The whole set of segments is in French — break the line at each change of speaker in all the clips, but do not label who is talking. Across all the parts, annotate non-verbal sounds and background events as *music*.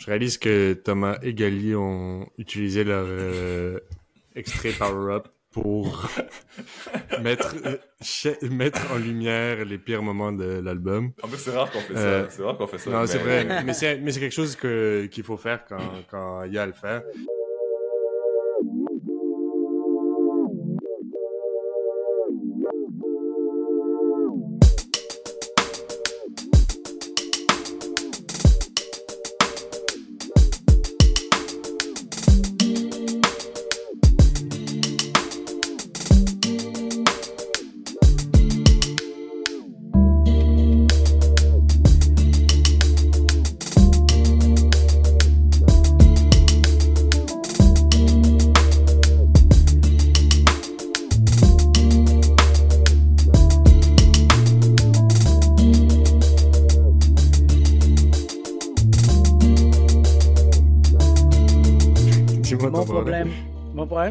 Je réalise que Thomas et Gali ont utilisé leur euh, extrait Power Up pour *laughs* mettre, mettre en lumière les pires moments de l'album.
En plus, c'est rare qu'on fait ça. Euh, c'est rare qu'on fait ça.
Non, c'est vrai. mais c'est quelque chose qu'il faut faire quand il y a à le faire.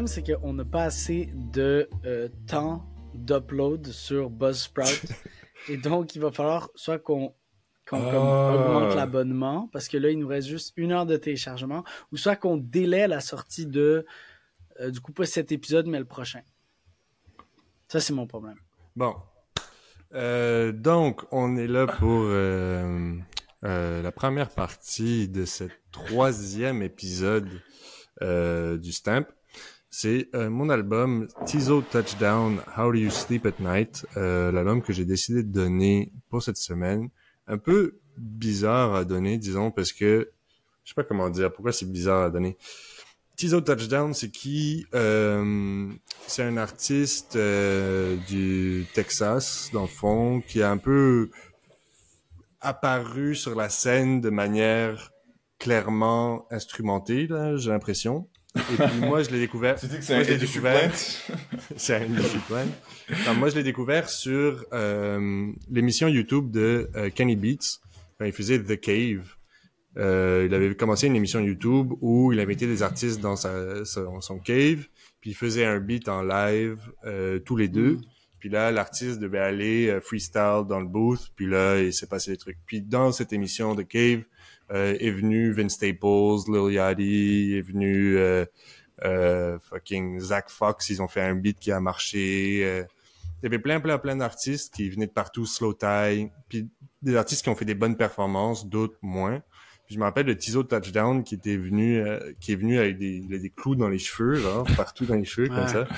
C'est qu'on n'a pas assez de euh, temps d'upload sur Buzzsprout. *laughs* et donc, il va falloir soit qu'on ah. augmente l'abonnement, parce que là, il nous reste juste une heure de téléchargement, ou soit qu'on délaie la sortie de, euh, du coup, pas cet épisode, mais le prochain. Ça, c'est mon problème.
Bon. Euh, donc, on est là pour la première partie de ce troisième épisode du Stamp. C'est euh, mon album Tizo Touchdown How Do You Sleep at Night, euh, l'album que j'ai décidé de donner pour cette semaine. Un peu bizarre à donner, disons, parce que je sais pas comment dire. Pourquoi c'est bizarre à donner Tizo Touchdown, c'est qui euh, C'est un artiste euh, du Texas, dans le fond, qui a un peu apparu sur la scène de manière clairement instrumentée, j'ai l'impression. Et puis moi, je l'ai découvert. *laughs*
Tu dis que c'est un découvert. *laughs*
c'est un Non, moi, je l'ai découvert sur euh, l'émission YouTube de euh, Kenny Beats. Quand il faisait The Cave. Euh, il avait commencé une émission YouTube où il invitait des artistes dans sa, son, cave, puis il faisait un beat en live euh, tous les deux. Puis là, l'artiste devait aller euh, freestyle dans le booth, puis là, il s'est passé des trucs. Puis dans cette émission The Cave, euh, est venu Vince Staples, Lil Yachty, est venu euh, euh, fucking Zach Fox, ils ont fait un beat qui a marché. Euh. il y avait plein, plein, plein d'artistes qui venaient de partout, Slow Tie, puis des artistes qui ont fait des bonnes performances, d'autres moins. Puis je me rappelle de Tizo Touchdown qui était venu, qui est venu avec des, des clous dans les cheveux, genre, *laughs* partout dans les cheveux, comme ça.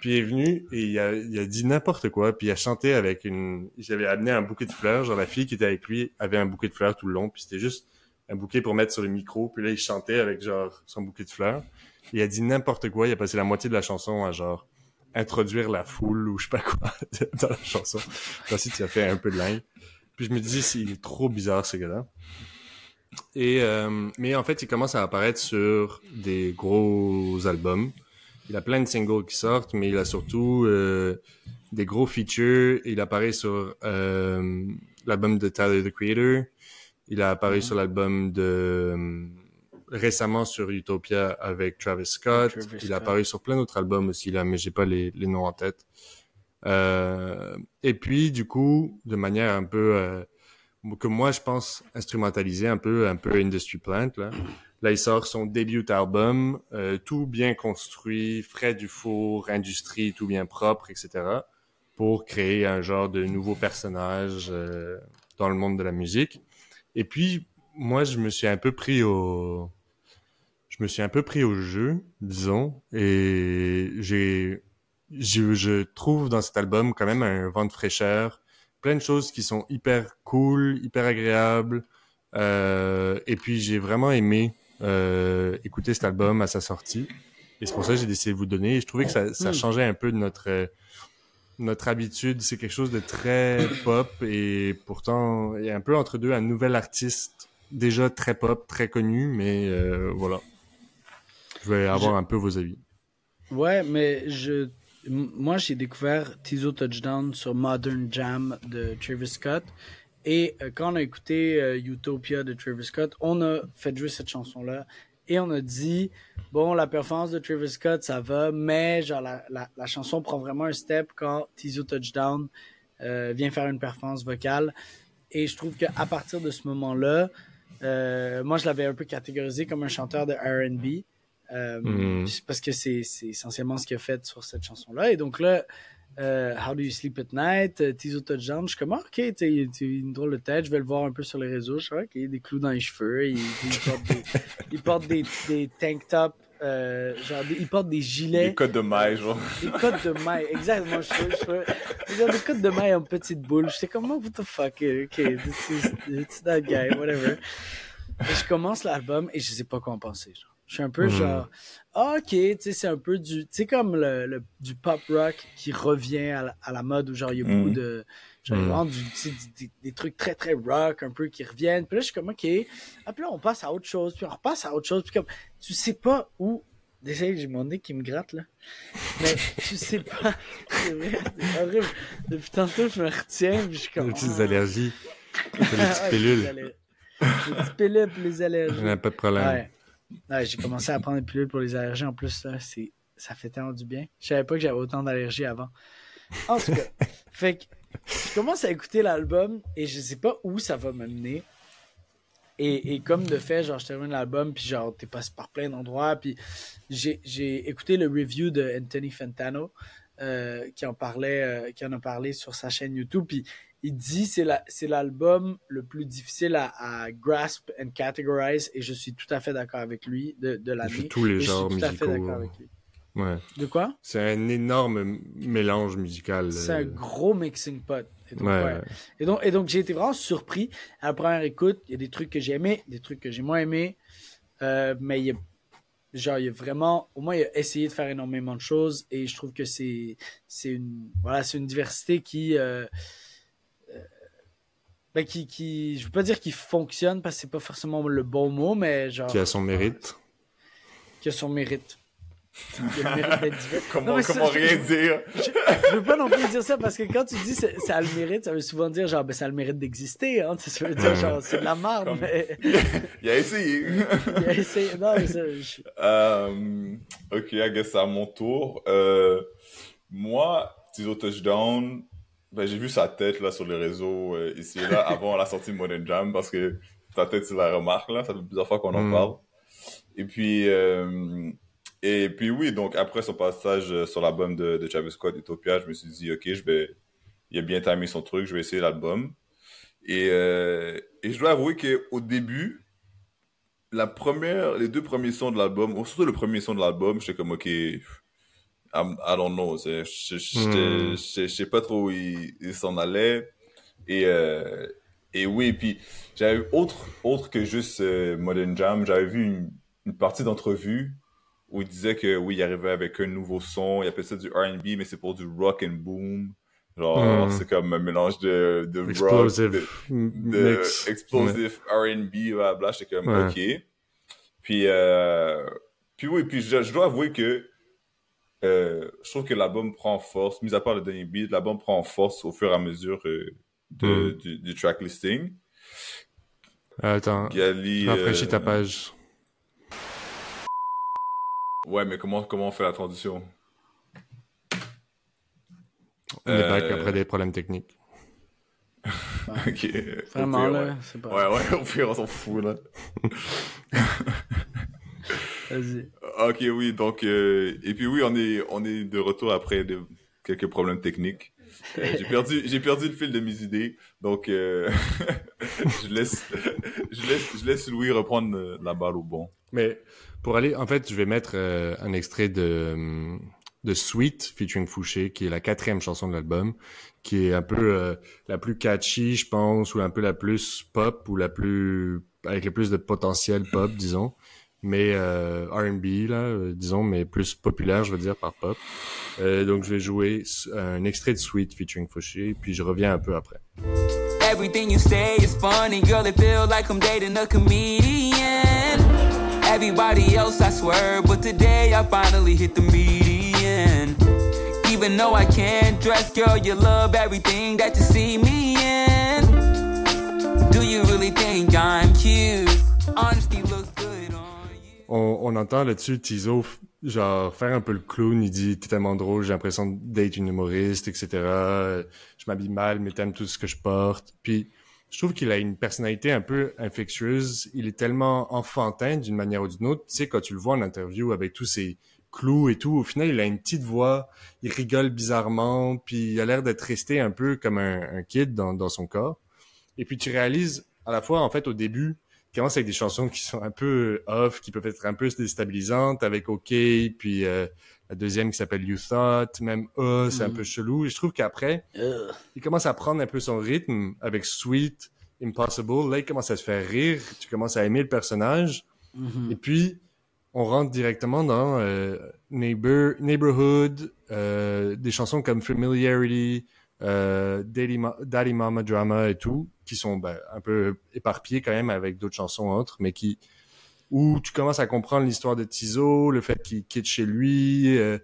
Puis il est venu et il a, il a dit n'importe quoi. Puis il a chanté avec une... J'avais amené un bouquet de fleurs. Genre la fille qui était avec lui avait un bouquet de fleurs tout le long. Puis c'était juste un bouquet pour mettre sur le micro. Puis là, il chantait avec genre son bouquet de fleurs. Il a dit n'importe quoi. Il a passé la moitié de la chanson à genre introduire la foule ou je sais pas quoi *laughs* dans la chanson. Ensuite, tu as fait un peu de langue. Puis je me dis, c'est trop bizarre ce gars-là. Et euh, mais en fait, il commence à apparaître sur des gros albums. Il a plein de singles qui sortent, mais il a surtout euh, des gros features. Il apparaît sur euh, l'album de Tyler the Creator. Il a apparu sur l'album de euh, récemment sur Utopia avec Travis Scott. il a apparu sur plein d'autres albums aussi là, mais j'ai pas les, les, noms en tête. Euh, et puis du coup, de manière un peu euh, que moi je pense instrumentaliser un peu, un peu Industry Plant là. Là, il sort son début album, euh, tout bien construit, frais du four, industrie, tout bien propre, etc. Pour créer un genre de nouveau personnage euh, dans le monde de la musique. Et puis, moi, je me suis un peu pris au, je me suis un peu pris au jeu, disons, et j'ai, je, je trouve dans cet album quand même un vent de fraîcheur, plein de choses qui sont hyper cool, hyper agréables, euh, et puis j'ai vraiment aimé euh, écouter cet album à sa sortie, et c'est pour ça que j'ai décidé de vous donner. Et je trouvais que ça, ça hmm. changeait un peu de notre notre habitude, c'est quelque chose de très pop et pourtant il y a un peu entre deux un nouvel artiste déjà très pop, très connu, mais euh, voilà. Je vais avoir un peu vos avis.
Ouais, mais je moi j'ai découvert Tizo Touchdown sur Modern Jam de Travis Scott et euh, quand on a écouté euh, Utopia de Travis Scott, on a fait jouer cette chanson là et on a dit bon la performance de Travis Scott ça va mais genre la, la, la chanson prend vraiment un step quand Tizo Touchdown euh, vient faire une performance vocale et je trouve qu'à partir de ce moment là Euh, moi, je l'avais un peu catégorisé comme un chanteur de R&B.
Mm.
Parce que c'est c'est essentiellement ce qu'il a fait sur cette chanson-là. Et donc là, euh, How Do You Sleep at Night, euh, Tizo Touchdown, je suis comme, ah, ok, tu il une drôle de tête, je vais le voir un peu sur les réseaux. Je sais qu'il a des clous dans les cheveux, il, il porte des, *laughs* il porte des, des tank tops, euh, genre, des- il porte des gilets.
Les codes de maille, genre.
Des codes de maille, exactement. Je, je, je, genre des codes de maille en petite boule. J'étais comme, oh, what the fuck, ok, this is, it's that guy, whatever. Et je commence l'album et je sais pas quoi en penser. Genre. Je suis un peu
Mhm.
genre, ah, ok, tu sais, c'est un peu du, tu sais, comme le, le- du pop rock qui revient à la, à la mode où genre il y a beaucoup
Mhm.
de, genre, vraiment du, des, des trucs très très rock un peu qui reviennent. Puis là, je suis comme, ok. Après, là, on passe à autre chose, puis on repasse à autre chose, puis comme, tu sais pas où. Désolé, j'ai mon nez qui me gratte là. Mais tu sais pas. *laughs* C'est vrai, c'est horrible. Depuis tantôt, je me retiens, puis je suis comme.
Des petites
ah.
allergies. *laughs* Des petites pilules.
Les petites pilules les allergies.
A pas de problème.
Ouais. Ouais, j'ai commencé à prendre des pilules pour les allergies. En plus, là, c'est, ça fait tellement du bien. Je savais pas que j'avais autant d'allergies avant. En tout cas, *laughs* fait que je commence à écouter l'album et je sais pas où ça va m'amener. Et, et comme de fait, genre, je termine l'album, puis genre, t'es passé par plein d'endroits, puis j'ai, j'ai écouté le review de Anthony Fantano, euh, qui en parlait, euh, qui en a parlé sur sa chaîne YouTube, puis il dit c'est la, c'est l'album le plus difficile à, à grasp and categorize, et je suis tout à fait d'accord avec lui de, de
tous les
Et je
genres
suis tout à fait
musicaux.
d'accord avec lui.
Ouais.
De quoi?
C'est un énorme mélange musical.
C'est
euh,
un gros mixing pot. Et donc,
Ouais.
Et donc, et donc j'ai été vraiment surpris à la première écoute. Il y a des trucs que j'ai aimés, des trucs que j'ai moins aimés. Euh, mais il y a, genre, il y a vraiment, au moins, il a essayé de faire énormément de choses. Et je trouve que c'est, c'est une, voilà, c'est une diversité qui, euh, ben, qui, qui, je veux pas dire qu'il fonctionne parce que c'est pas forcément le bon mot, mais genre,
Qui a son mérite.
qui a son mérite. *laughs* Qui a le mérite d'être divers.
Comment,
Non, mais ça,
comment
je-
rien dire?
je veux pas non plus dire ça parce que quand tu dis ça, ça a le mérite, ça veut souvent dire genre ben ça a le mérite d'exister, hein. Ça veut dire genre c'est de la merde,
Comme-
mais *laughs*
Il a essayé. *laughs*
il a essayé. Non, mais ça, je-
Euh, ok, I guess c'est à mon tour. Euh, moi, Tizo Touchdown, ben, j'ai vu sa tête là sur les réseaux euh, ici et là *laughs* avant la sortie de Modern Jam parce que ta tête c'est la remarque là, ça fait plusieurs fois qu'on en
Mm.
parle. Et puis, euh, et puis oui, donc après son passage euh, sur l'album de, de Travis Scott, Utopia, je me suis dit ok, je vais, il a bien timé son truc, je vais essayer l'album. Et, euh, et je dois avouer qu'au début, la première, les deux premiers sons de l'album, ou surtout le premier son de l'album, j'étais comme, ok, I'm- I don't know, je
Hmm.
je- je sais pas trop où il, il s'en allait. Et, euh, et oui, puis j'avais autre, autre que juste euh, Modern Jam, j'avais vu une, une partie d'entrevue où il disait que oui, il arrivait avec un nouveau son, il appelait ça du R&B, mais c'est pour du rock and boom. Genre,
Hmm.
c'est comme un mélange de, de rock,
Explosive
de- de
mix.
explosive R&B, blabla, j'étais comme,
Ouais.
ok. Puis, euh, puis oui, puis je, je dois avouer que euh, je trouve que l'album prend force, mis à part le dernier beat, l'album prend force au fur et à mesure euh, de,
Mm.
du, du track listing.
Attends,
Gali,
rafraîchis
euh,
ta page.
Ouais, mais comment, comment on fait la transition?
On est back
euh,
après des problèmes techniques. *laughs*
ok.
vraiment
Au pire,
là, c'est pas.
Ouais, ouais, *laughs* au pire, on s'en fout, là. *laughs*
Vas-y.
Ok, oui, donc, euh, et puis oui, on est, on est de retour après de, quelques problèmes techniques. Euh, j'ai perdu, *laughs* j'ai perdu le fil de mes idées, donc euh, *laughs* je laisse, je laisse, je laisse Louis reprendre euh, la balle au bon.
Mais pour aller, en fait, je vais mettre euh, un extrait de, hum, de Sweet featuring Fouché, qui est la quatrième chanson de l'album, qui est un peu euh, la plus catchy, je pense, ou un peu la plus pop, ou la plus avec le plus de potentiel pop, disons. Mais euh, R&B, là, euh, disons, mais plus populaire, je veux dire, par pop. Euh, donc, je vais jouer un extrait de Sweet featuring Fouché, puis je reviens un peu après.
Everything you say is funny, girl. It feel like I'm dating a comedian. Everybody else, I swear, but today I finally hit the median. Even though I can't dress, girl, you love everything that you see me in. Do you really think I'm cute? Good on
on, entend là-dessus Tizo genre faire un peu le clown, il dit t'es tellement drôle, j'ai l'impression d'être une humoriste, etc. Je m'habille mal, mais t'aimes tout ce que je porte. Puis je trouve qu'il a une personnalité un peu infectieuse. Il est tellement enfantin d'une manière ou d'une autre. Tu sais, quand tu le vois en interview avec tous ses clous et tout, au final, il a une petite voix, il rigole bizarrement, puis il a l'air d'être resté un peu comme un, un kid dans, dans son corps. Et puis tu réalises à la fois, en fait, au début, commence avec des chansons qui sont un peu off, qui peuvent être un peu déstabilisantes, avec OK, puis euh, la deuxième qui s'appelle You Thought, même A, c'est un
Mhm.
peu chelou. Et je trouve qu'après, il commence à prendre un peu son rythme avec Sweet, Impossible. Là, il commence à se faire rire. Tu commences à aimer le personnage.
Mhm.
Et puis, on rentre directement dans euh, Neighbor, Neighborhood, euh, des chansons comme Familiarity, euh, Daddy, Ma- Mama Drama et tout, qui sont ben, un peu éparpillées quand même avec d'autres chansons autres, mais qui où tu commences à comprendre l'histoire de Tizo, le fait qu'il quitte chez lui. Euh,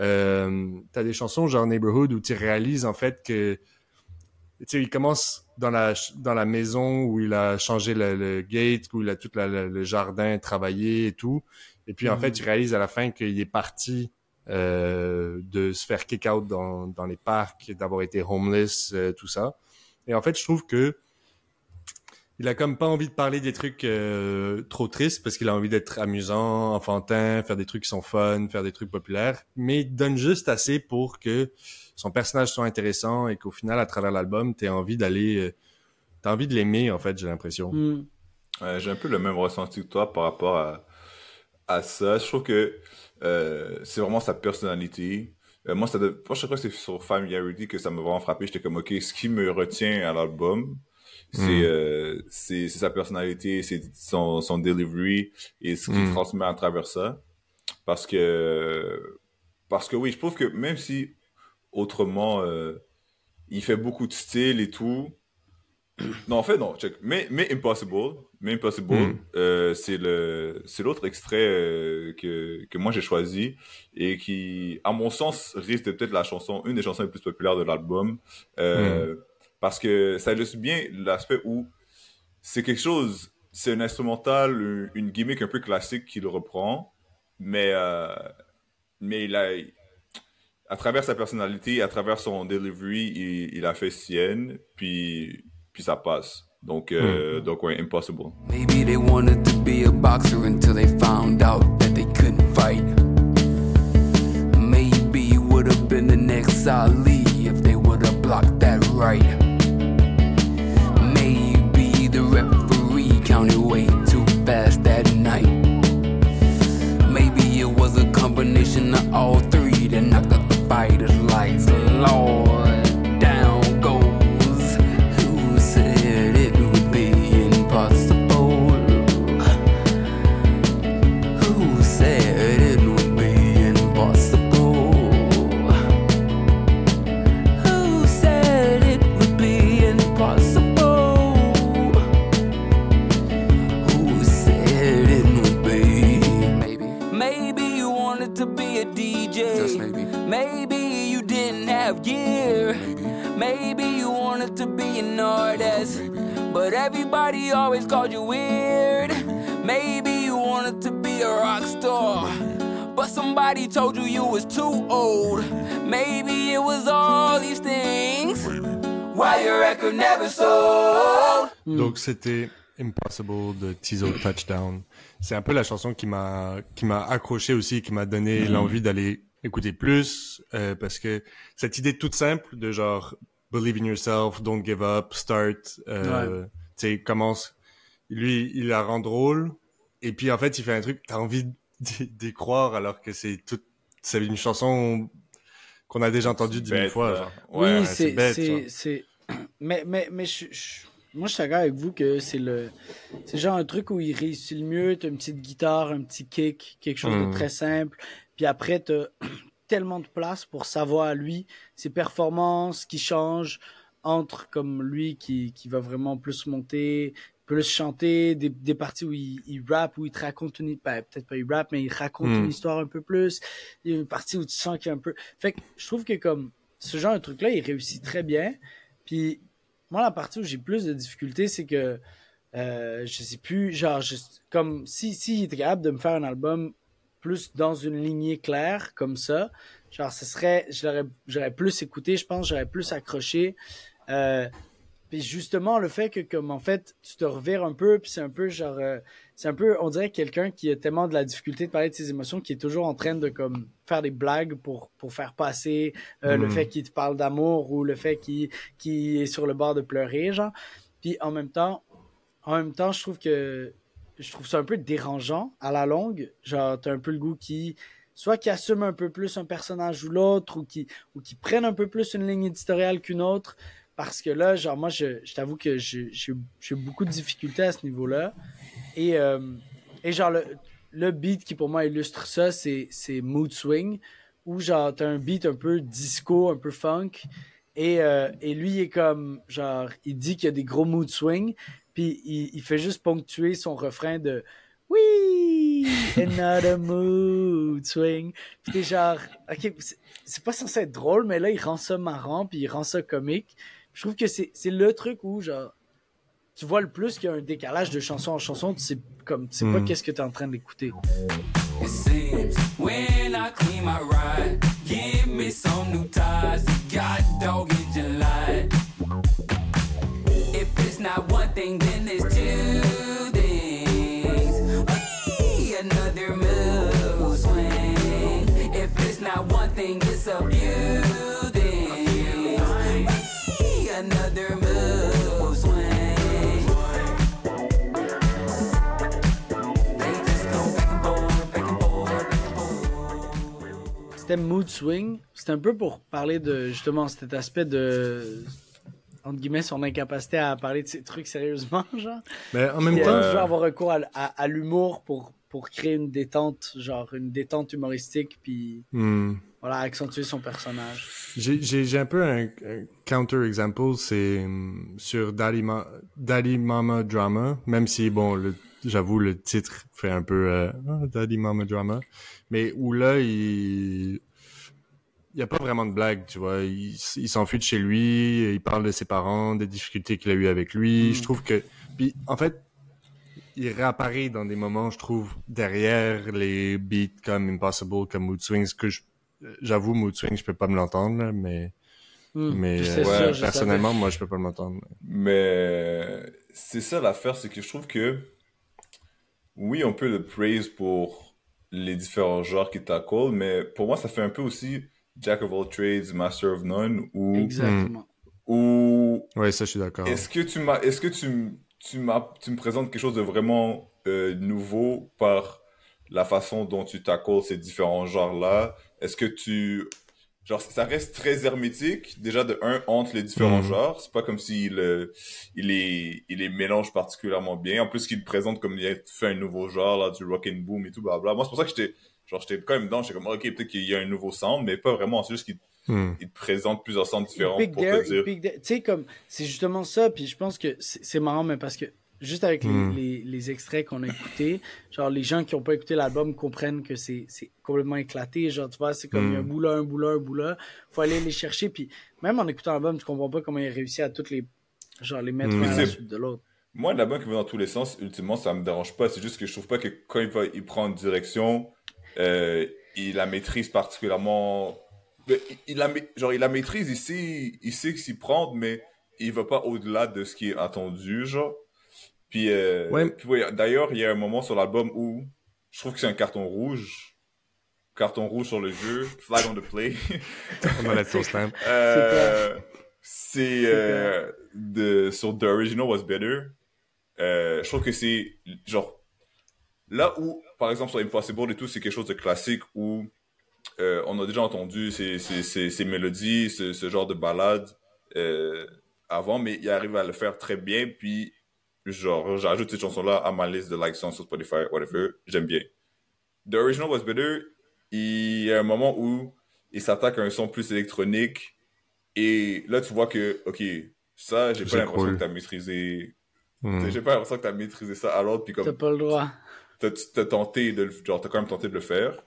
euh, T'as des chansons genre Neighborhood où tu réalises en fait que tu sais, il commence dans la dans la maison où il a changé le, le gate, où il a tout la- le, le jardin travaillé et tout. Et puis en fait, tu réalises à la fin qu'il est parti euh, de se faire kick out dans, dans les parcs, d'avoir été homeless, euh, tout ça. Et en fait, je trouve que il a comme pas envie de parler des trucs euh, trop tristes parce qu'il a envie d'être amusant, enfantin, faire des trucs qui sont fun, faire des trucs populaires, mais il donne juste assez pour que son personnage soit intéressant et qu'au final, à travers l'album, t'aies envie d'aller, euh, t'as envie de l'aimer en fait, j'ai l'impression.
Ouais, j'ai un peu le même ressenti que toi par rapport à, à ça. Je trouve que euh, c'est vraiment sa personnalité. Euh, moi, ça, de- moi, je crois que c'est sur Familiarity que ça m'a vraiment frappé. J'étais comme, OK, ce qui me retient à l'album, c'est
Mm.
euh, c'est sa personnalité, c'est son, son delivery et ce qu'il
Mm.
transmet à travers ça. Parce que, parce que oui, je trouve que même si autrement, euh, il fait beaucoup de style et tout, non, en fait, non, check. Mais, mais Impossible, mais Impossible,
Mm.
euh, c'est le, c'est l'autre extrait euh, que, que moi j'ai choisi et qui, à mon sens, risque de peut-être la chanson, une des chansons les plus populaires de l'album, euh, parce que ça illustre bien l'aspect où c'est quelque chose, c'est un instrumental, une- gimmick un peu classique qu'il reprend, mais, mais il a, à travers sa personnalité, à travers son delivery, il, il a fait sienne, puis, puis ça passe. Donc, euh, mm. donc ouais, impossible.
Maybe they wanted to be a boxer until they found out that they couldn't fight. Maybe you would have been the next Ali if they would have blocked that right. Maybe the referee counted way too fast that night. Maybe it was a combination of all three that knocked out the fighter's lights. Lord, said it would be impossible? Who said it would be impossible? Who said it would be? Maybe. Maybe you wanted to be a DJ.
Just maybe.
Maybe you didn't have gear. Maybe you wanted to be an artist. But everybody always called you weird. Somebody told you you was too old. Maybe it was all these things. Why your record never sold?
Donc c'était Impossible de Tizo Touchdown. C'est un peu la chanson qui m'a qui m'a accroché aussi, qui m'a donné l'envie d'aller écouter plus euh, parce que cette idée toute simple de genre believe in yourself, don't give up, start, euh, tu sais commence. Lui, il la rend drôle et puis en fait il fait un truc t'as envie d'y croire alors que c'est tout c'est une chanson qu'on a déjà entendue dix mille fois. genre.
Ouais,
oui,
c'est
c'est,
bête,
c'est, *clears throat* Mais, mais, mais je, je- moi, je suis d'accord avec vous que c'est le, c'est genre un truc où il réussit le mieux. T'as une petite guitare, un petit kick, quelque chose de très simple. Puis après, t'as *clears throat* tellement de place pour savoir à lui, ses performances qui changent entre comme lui qui, qui va vraiment plus monter, plus chanter, des, des parties où il, il rappe, où il te raconte une, ben, peut-être pas il rappe, mais il raconte
Mm.
une histoire un peu plus. Il y a une partie où tu sens qu'il y a un peu. Fait que je trouve que comme ce genre de truc-là, il réussit très bien. Puis moi, la partie où j'ai plus de difficultés, c'est que euh, je sais plus, genre, je- comme si, si il était capable de me faire un album plus dans une lignée claire, comme ça, genre, ce serait, je l'aurais- j'aurais plus écouté, je pense, j'aurais plus accroché. Euh, Puis justement, le fait que, comme en fait, tu te revires un peu, puis c'est un peu genre, euh, c'est un peu, on dirait quelqu'un qui a tellement de la difficulté de parler de ses émotions, qui est toujours en train de comme faire des blagues pour pour faire passer euh, le
Mhm.
fait qu'il te parle d'amour ou le fait qu'il qu'il est sur le bord de pleurer, genre. Puis en même temps, en même temps, je trouve que je trouve ça un peu dérangeant à la longue. Genre, t'as un peu le goût qui soit qui assume un peu plus un personnage ou l'autre, ou qui ou qui prennent un peu plus une ligne éditoriale qu'une autre. Parce que là, genre, moi, je, je t'avoue que j'ai beaucoup de difficultés à ce niveau-là. Et, euh, et genre, le, le beat qui pour moi illustre ça, c'est Mood Swing, où genre, t'as un beat un peu disco, un peu funk. Et, euh, et lui, il est comme, genre, il dit qu'il y a des gros mood swings, puis il, il fait juste ponctuer son refrain de Oui, another mood swing. *laughs* Puis genre, ok, c'est pas censé être drôle, mais là, il rend ça marrant, puis il rend ça comique. Je trouve que c'est c'est le truc où, genre, tu vois le plus qu'il y a un décalage de chanson en chanson, tu sais, comme, tu sais pas
Mm.
qu'est-ce que t'es en train d'écouter.
It seems when I clean my ride, give me some new ties. God dog in July. If it's not one thing, then it's two things. Whee! Another move swing. If it's not one thing, it's a few
C'était Mood Swing. C'était un peu pour parler de justement cet aspect de entre guillemets son incapacité à parler de ces trucs sérieusement, *laughs* genre.
Mais en même
Puis,
temps,
euh, toujours avoir recours à, à- à l'humour pour pour créer une détente, genre une détente humoristique, puis
hmm,
voilà accentuer son personnage.
j'ai un peu un, un counter-example, c'est hum, sur Ma- Daddy Mama Drama, même si, bon, le- j'avoue, le titre fait un peu euh, Ah, Daddy Mama Drama, mais où là, il... Il y a pas vraiment de blague, tu vois. Il, s'enfuit de chez lui, il parle de ses parents, des difficultés qu'il a eu avec lui.
Mm.
Je trouve que... Puis, en fait, il réapparaît dans des moments, je trouve, derrière les beats comme Impossible, comme Mood Swings, que je- j'avoue, Mood Swings, je peux pas me l'entendre, là, mais,
Hmm.
mais euh,
sûr,
personnellement, moi, je peux pas m'entendre.
Mais c'est ça l'affaire, c'est que je trouve que oui, on peut le praise pour les différents genres qu'il tackle, mais pour moi, ça fait un peu aussi Jack of all trades, Master of none, ou,
Exactement.
ou
Ouais, ça, je suis d'accord.
est-ce que tu m'as, est-ce que tu, tu m'as, tu me présentes quelque chose de vraiment euh, nouveau par la façon dont tu tackles ces différents genres-là? Est-ce que tu, genre, ça reste très hermétique, déjà de un, entre les différents
Mhm.
genres. C'est pas comme s'il, euh, il les, il les mélange particulièrement bien. En plus, qu'il présente comme il a fait un nouveau genre, là, du rock and boom et tout, blabla. Moi, c'est pour ça que j'étais, genre, j'étais quand même dedans. J'étais comme, ok, peut-être qu'il y a un nouveau sound, mais pas vraiment. C'est juste qu'il
Hmm.
il te présente plusieurs sounds différents pour
there,
te dire.
Tu sais, comme, c'est justement ça, puis je pense que c'est marrant, mais parce que juste avec les,
Hmm.
les, les extraits qu'on a écoutés, genre, les gens qui ont pas écouté l'album comprennent que c'est c'est complètement éclaté. Genre, tu vois, c'est comme, il y a un
Hmm.
bout là, un bout là, un bout là. Faut aller les chercher, puis même en écoutant l'album, tu comprends pas comment il a réussi à toutes les, genre, les mettre un à la
Mais c'est-
suite de l'autre.
Moi, la banque qui va dans tous les sens, ultimement, ça me dérange pas. C'est juste que je trouve pas que quand il va, il prend une direction, euh, il la maîtrise particulièrement. Mais il, il la, genre, il la maîtrise, il sait, il sait que s'y prendre, mais il va pas au-delà de ce qui est attendu, genre. Puis, euh,
Ouais.
puis ouais, d'ailleurs, il y a un moment sur l'album où je trouve que c'est un carton rouge. Carton rouge sur le jeu, flag on the play. *laughs*
On a. *laughs*
Euh, c'est euh, de sur The Original Was Better. Euh, je trouve que c'est genre là où par exemple sur Impossible et tout c'est quelque chose de classique où euh, on a déjà entendu ces, ces, ces, ces mélodies, ce, ce genre de ballades euh, avant, mais il arrive à le faire très bien. Puis genre j'ajoute cette chanson là à ma liste de like songs sur Spotify, whatever. J'aime bien. The Original Was Better. Il y a un moment où il s'attaque à un son plus électronique et là, tu vois que, ok, ça, j'ai pas l'impression
cool.
que t'as maîtrisé.
Hmm.
J'ai pas l'impression que t'as maîtrisé ça alors, puis
T'as
comme,
pas le droit.
t'as t'as tenté de le, genre, t'as quand même tenté de le faire.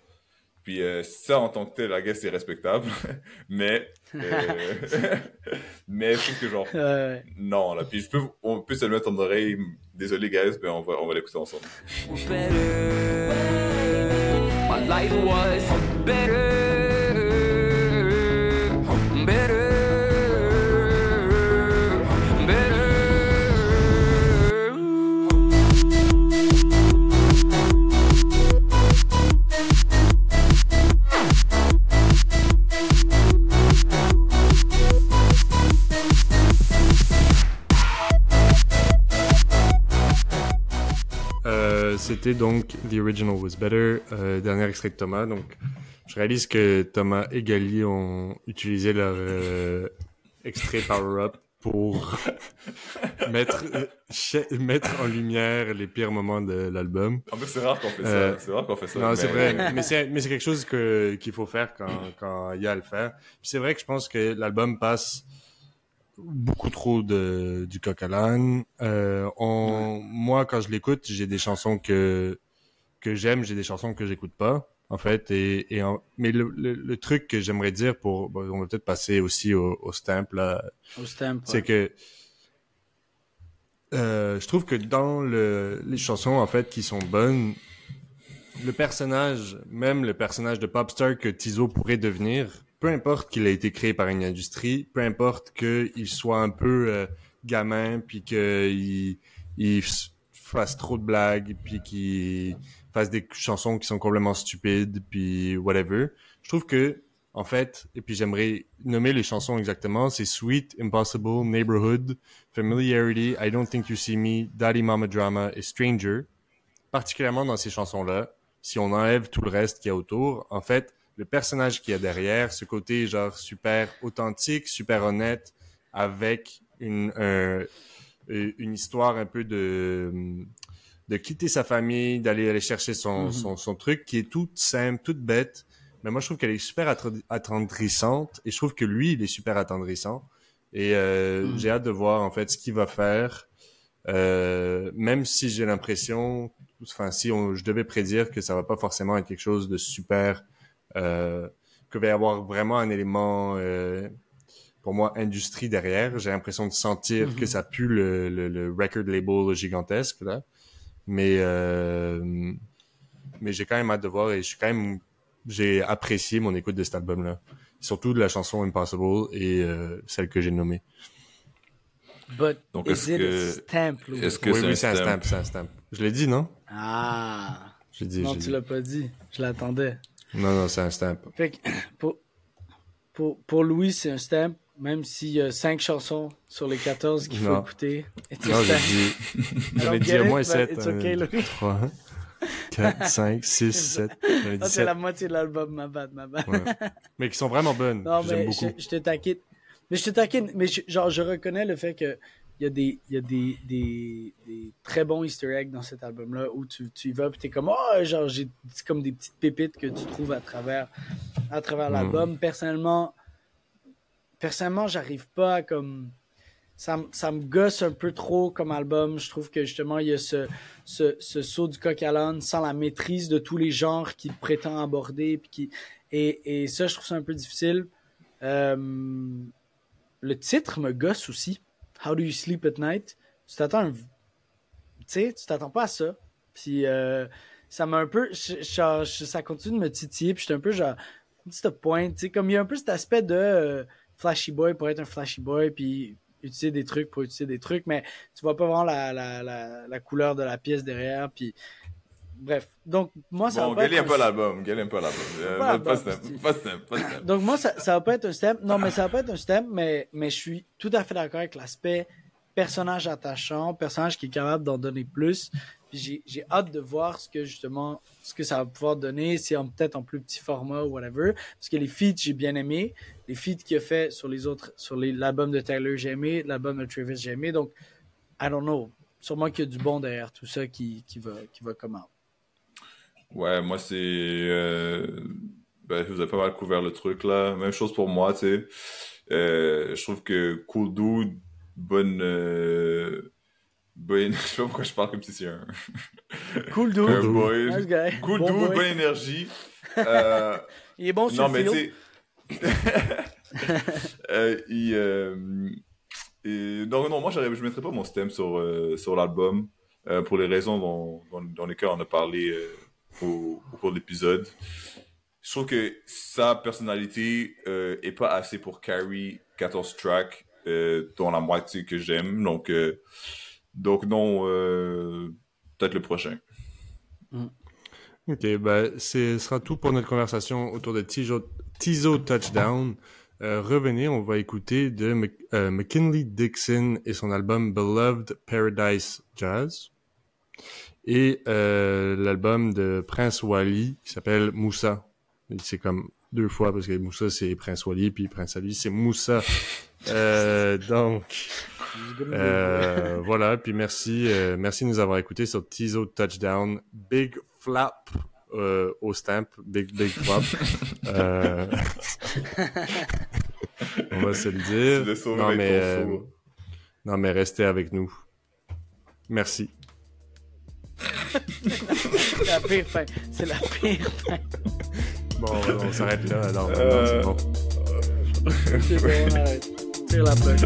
Puis euh, ça, en tant que tel, la guess, c'est respectable. *laughs* mais, euh, *laughs* mais je trouve que genre,
Euh,
non, là. Puis je peux, on peut se le mettre en oreille. Désolé, guys, mais on va, on va l'écouter ensemble.
better. My life was better. Better. Better.
C'était donc The Original Was Better, euh, dernier extrait de Thomas. Donc, je réalise que Thomas et Gali ont utilisé leur euh, extrait Power Up pour *laughs* mettre, euh, mettre en lumière les pires moments de l'album.
En fait, c'est rare qu'on fait
Euh,
ça. C'est rare qu'on fait ça.
Non, c'est vrai, *laughs* mais c'est mais c'est quelque chose que qu'il faut faire quand quand il y a à le faire. Puis c'est vrai que je pense que l'album passe beaucoup trop de du coq à l'âne. Euh, on moi quand je l'écoute, j'ai des chansons que que j'aime, j'ai des chansons que j'écoute pas en fait et et en- mais le, le le truc que j'aimerais dire pour bon, on va peut-être passer aussi au au stamp là
Au stamp.
c'est que euh, je trouve que dans le, les chansons en fait qui sont bonnes, le personnage, même le personnage de popstar que Tizo pourrait devenir, peu importe qu'il a été créé par une industrie, peu importe qu'il soit un peu euh, gamin, puis qu'il il fasse trop de blagues, puis qu'il fasse des chansons qui sont complètement stupides, puis whatever. Je trouve que en fait, et puis j'aimerais nommer les chansons exactement, c'est Sweet, Impossible, Neighborhood, Familiarity, I Don't Think You See Me, Daddy Mama Drama et Stranger. Particulièrement dans ces chansons-là, si on enlève tout le reste qu'il y a autour, en fait, le personnage qu'il y a derrière, ce côté genre super authentique, super honnête, avec une, un- euh, une histoire un peu de de quitter sa famille, d'aller aller chercher son,
Mhm.
son, son truc, qui est toute simple, toute bête, mais moi je trouve qu'elle est super attendrissante, et je trouve que lui, il est super attendrissant. Et euh,
Mhm.
j'ai hâte de voir en fait ce qu'il va faire. Euh, même si j'ai l'impression, enfin si on, je devais prédire que ça va pas forcément être quelque chose de super, euh, que va y avoir vraiment un élément, euh, pour moi, industrie derrière. J'ai l'impression de sentir
Mhm.
que ça pue le, le, le record label gigantesque là. Mais euh, mais j'ai quand même hâte de voir et je suis quand même j'ai apprécié mon écoute de cet album là. Surtout de la chanson Impossible et euh, celle que j'ai nommée.
But
Donc,
is
est-ce
it
que-
a stamp, Louis?
est-ce que
oui,
c'est
oui,
un
c'est un
stamp?
stamp, c'est un stamp. Je l'ai dit, non?
Ah!
J'ai dit,
Non,
j'ai
tu
dit.
l'as pas dit. Je l'attendais.
Non, non, c'est un stamp.
Fait que *clears throat* pour, pour, pour Louis, c'est un stamp, même s'il y a 5 chansons sur les 14 qu'il faut
Non.
écouter.
Non, j'ai dit, *laughs* *laughs* ai dit au moins
but
7.
it's okay, Louis.
3, 4, 5, 6, 7. J'en ai
Ah, c'est
7.
la moitié de l'album, ma bad, ma bad.
Ouais. *laughs* Mais qui sont vraiment bonnes.
Non, mais
beaucoup.
je, je te taquine. Mais je te taquine, mais je, genre, je reconnais le fait que il y a des, il y a des, des, des très bons easter eggs dans cet album-là où tu, tu y vas et t'es comme, oh, genre, j'ai comme des petites pépites que tu trouves à travers, à travers
Mm.
l'album. Personnellement, personnellement, j'arrive pas à comme, ça, me- ça me gosse un peu trop comme album. Je trouve que justement, il y a ce, ce, ce saut du coq à l'âne sans la maîtrise de tous les genres qu'il prétend aborder. Puis qui, et, et ça, je trouve ça un peu difficile. Euh, le titre me gosse aussi. How do you sleep at night? Tu t'attends un- Tu sais, tu t'attends pas à ça. Puis euh, ça m'a un peu... ça continue de me titiller. Puis j'étais un peu genre... The point? Tu sais, comme il y a un peu cet aspect de euh, flashy boy pour être un flashy boy, puis utiliser des trucs pour utiliser des trucs, mais tu vois pas vraiment la, la couleur de la pièce derrière. Puis bref. Donc moi, ça
Bon,
va pas être
pas l'album. Gali aime pas l'album. Euh,
Pas
Pas
l'album.
Pas. Pas
donc moi, ça, ça va pas être un stamp. Non, mais ça va pas être un stamp, mais, mais je suis tout à fait d'accord avec l'aspect personnage attachant, personnage qui est capable d'en donner plus. Puis j'ai, hâte de voir ce que justement, ce que ça va pouvoir donner, si en, peut-être en plus petit format ou whatever. Parce que les feats, j'ai bien aimé. Les feats qu'il a fait sur les autres, sur l'album de Taylor, j'ai aimé. L'album de Travis, j'ai aimé. Donc, I don't know. Sûrement qu'il y a du bon derrière tout ça qui, qui va, qui va comment.
Ouais, moi, c'est. euh, Ben, vous avez pas mal couvert le truc, là. Même chose pour moi, tu sais. Euh, je trouve que Cool Dude, bonne. euh, bonne... *laughs* Je sais pas pourquoi je parle comme si c'était un. *laughs*
Cool dude.
un boy.
Nice guy.
Cool
Bon
Dude,
boy.
bonne énergie. *laughs* Euh,
Il est bon sur
non,
le
mais tu sais. euh, il, euh, et- non, non, moi, je mettrais pas mon stem sur, euh, sur l'album euh, pour les raisons dont, dont, dont lesquelles on a parlé euh, au, cours de l'épisode. Je trouve que sa personnalité euh, est pas assez pour carry 14 tracks, euh, dont la moitié que j'aime. Donc, euh, donc non, euh, peut-être le prochain.
Ok, ben, ce sera tout pour notre conversation autour de Tizo, Touchdown. Revenez, on va écouter de Mc- McKinley Dixon et son album Beloved Paradise Jazz. Et euh, l'album de Prince Wally qui s'appelle Moussa. C'est comme deux fois parce que Moussa c'est Prince Wally puis Prince Ali c'est Moussa. *laughs* Euh, donc euh, voilà puis merci euh, merci de nous avoir écoutés sur Tizo Touchdown Big Flap euh, au stamp Big Big Flap. *laughs* Euh, on va se le dire. Non mais euh, non mais restez avec nous. Merci.
C'est la pire fin. C'est la pire fin.
Bon, on s'arrête là alors.
Euh,
Non, c'est bon.
C'est bon, on arrête. Tire la plug.